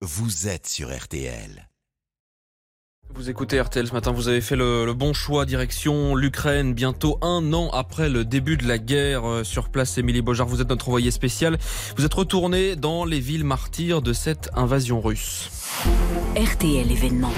vous êtes sur RTL. Vous écoutez RTL ce matin, vous avez fait le, le bon choix, direction l'Ukraine, bientôt un an après le début de la guerre. Euh, Sur place, Émilie Bojar, vous êtes notre envoyé spécial. Vous êtes retourné dans les villes martyrs de cette invasion russe. RTL événement.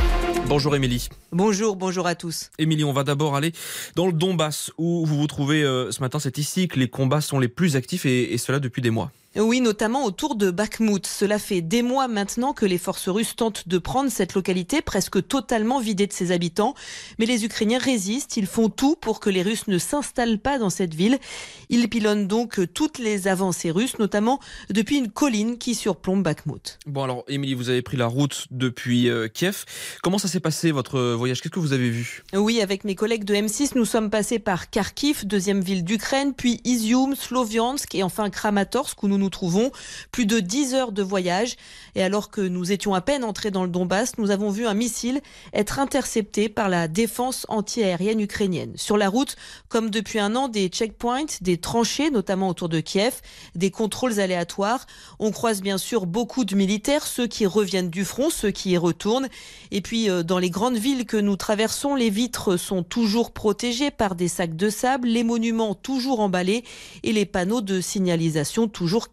Bonjour Émilie. Bonjour, bonjour à tous. Émilie, on va d'abord aller dans le Donbass où vous vous trouvez euh, ce matin. C'est ici que les combats sont les plus actifs et, et cela depuis des mois. Oui, notamment autour de Bakhmut. Cela fait des mois maintenant que les forces russes tentent de prendre cette localité presque totalement vidée de ses habitants. Mais les Ukrainiens résistent. Ils font tout pour que les Russes ne s'installent pas dans cette ville. Ils pilonnent donc toutes les avancées russes, notamment depuis une colline qui surplombe Bakhmut. Bon alors Émilie, vous avez pris la route depuis euh, Kiev. Comment ça s'est passé votre voyage? Qu'est-ce que vous avez vu? Oui, avec mes collègues de M6, nous sommes passés par Kharkiv, deuxième ville d'Ukraine, puis Izium, Sloviansk et enfin Kramatorsk où nous nous trouvons. Plus de 10 heures de voyage. Et alors que nous étions à peine entrés dans le Donbass, nous avons vu un missile être intercepté par la défense antiaérienne ukrainienne. Sur la route, comme depuis un an, des checkpoints, des tranchées, notamment autour de Kiev, des contrôles aléatoires. On croise bien sûr beaucoup de militaires, ceux qui reviennent du front, ceux qui y retournent. Et puis, euh, dans les grandes villes que nous traversons, les vitres sont toujours protégées par des sacs de sable, les monuments toujours emballés et les panneaux de signalisation toujours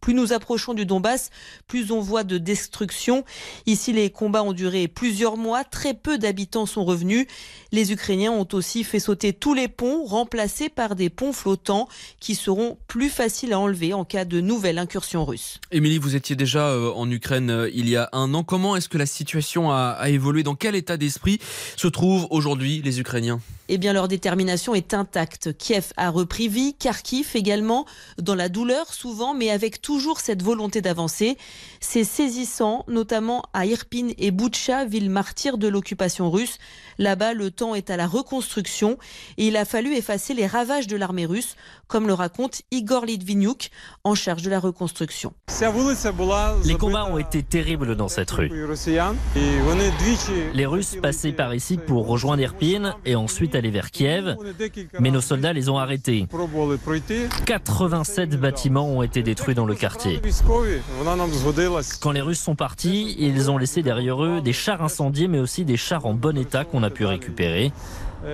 Plus nous approchons du Donbass, plus on voit de destruction. Ici, les combats ont duré plusieurs mois, très peu d'habitants sont revenus. Les Ukrainiens ont aussi fait sauter tous les ponts, remplacés par des ponts flottants qui seront plus faciles à enlever en cas de nouvelle incursion russe. Émilie, vous étiez déjà euh, en Ukraine euh, il y a un an. Comment est-ce que la situation a évolué? Dans quel état d'esprit se trouvent aujourd'hui les Ukrainiens? Eh bien, leur détermination est intacte. Kiev a repris vie, Kharkiv également, dans la douleur souvent, mais avec toujours cette volonté d'avancer. C'est saisissant, notamment à Irpin et Boutcha, ville martyre de l'occupation russe. Là-bas, le temps est à la reconstruction et il a fallu effacer les ravages de l'armée russe, comme le raconte Igor Litvinuk, en charge de la reconstruction. Les combats ont été terribles dans cette rue. Les Russes passaient par ici pour rejoindre Irpin et ensuite aller vers Kiev, mais nos soldats les ont arrêtés. 87 bâtiments ont été détruits dans le quartier. Quand les Russes sont partis, ils ont laissé derrière eux des chars incendiés, mais aussi des chars en bon état qu'on a pu récupérer.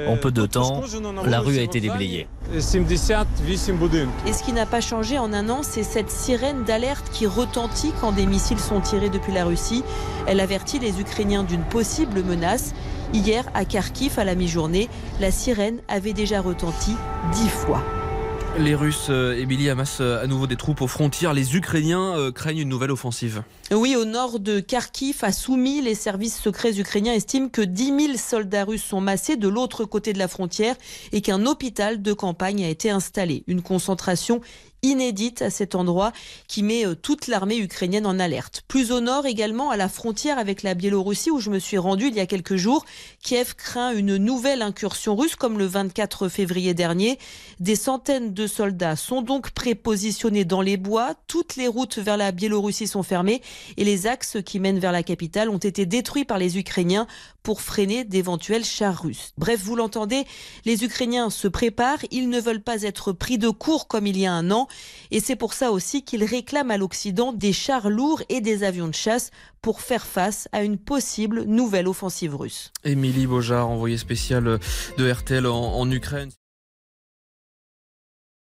En peu de temps, la rue a été déblayée. Et ce qui n'a pas changé en un an, c'est cette sirène d'alerte qui retentit quand des missiles sont tirés depuis la Russie. Elle avertit les Ukrainiens d'une possible menace. Hier, à Kharkiv, à la mi-journée, la sirène avait déjà retenti dix fois. Les Russes, euh, Émilie, amassent euh, à nouveau des troupes aux frontières. Les Ukrainiens euh, craignent une nouvelle offensive. Oui, au nord de Kharkiv, à Soumy, les services secrets ukrainiens estiment que 10 000 soldats russes sont massés de l'autre côté de la frontière et qu'un hôpital de campagne a été installé. Une concentration inédite à cet endroit qui met euh, toute l'armée ukrainienne en alerte. Plus au nord également, à la frontière avec la Biélorussie où je me suis rendu il y a quelques jours, Kiev craint une nouvelle incursion russe comme le 24 février dernier. Des centaines de soldats sont donc prépositionnés dans les bois. Toutes les routes vers la Biélorussie sont fermées et les axes qui mènent vers la capitale ont été détruits par les Ukrainiens pour freiner d'éventuels chars russes. Bref, vous l'entendez, les Ukrainiens se préparent, ils ne veulent pas être pris de court comme il y a un an et c'est pour ça aussi qu'ils réclament à l'Occident des chars lourds et des avions de chasse pour faire face à une possible nouvelle offensive russe. Émilie Bojar, envoyée spéciale de RTL en, en Ukraine.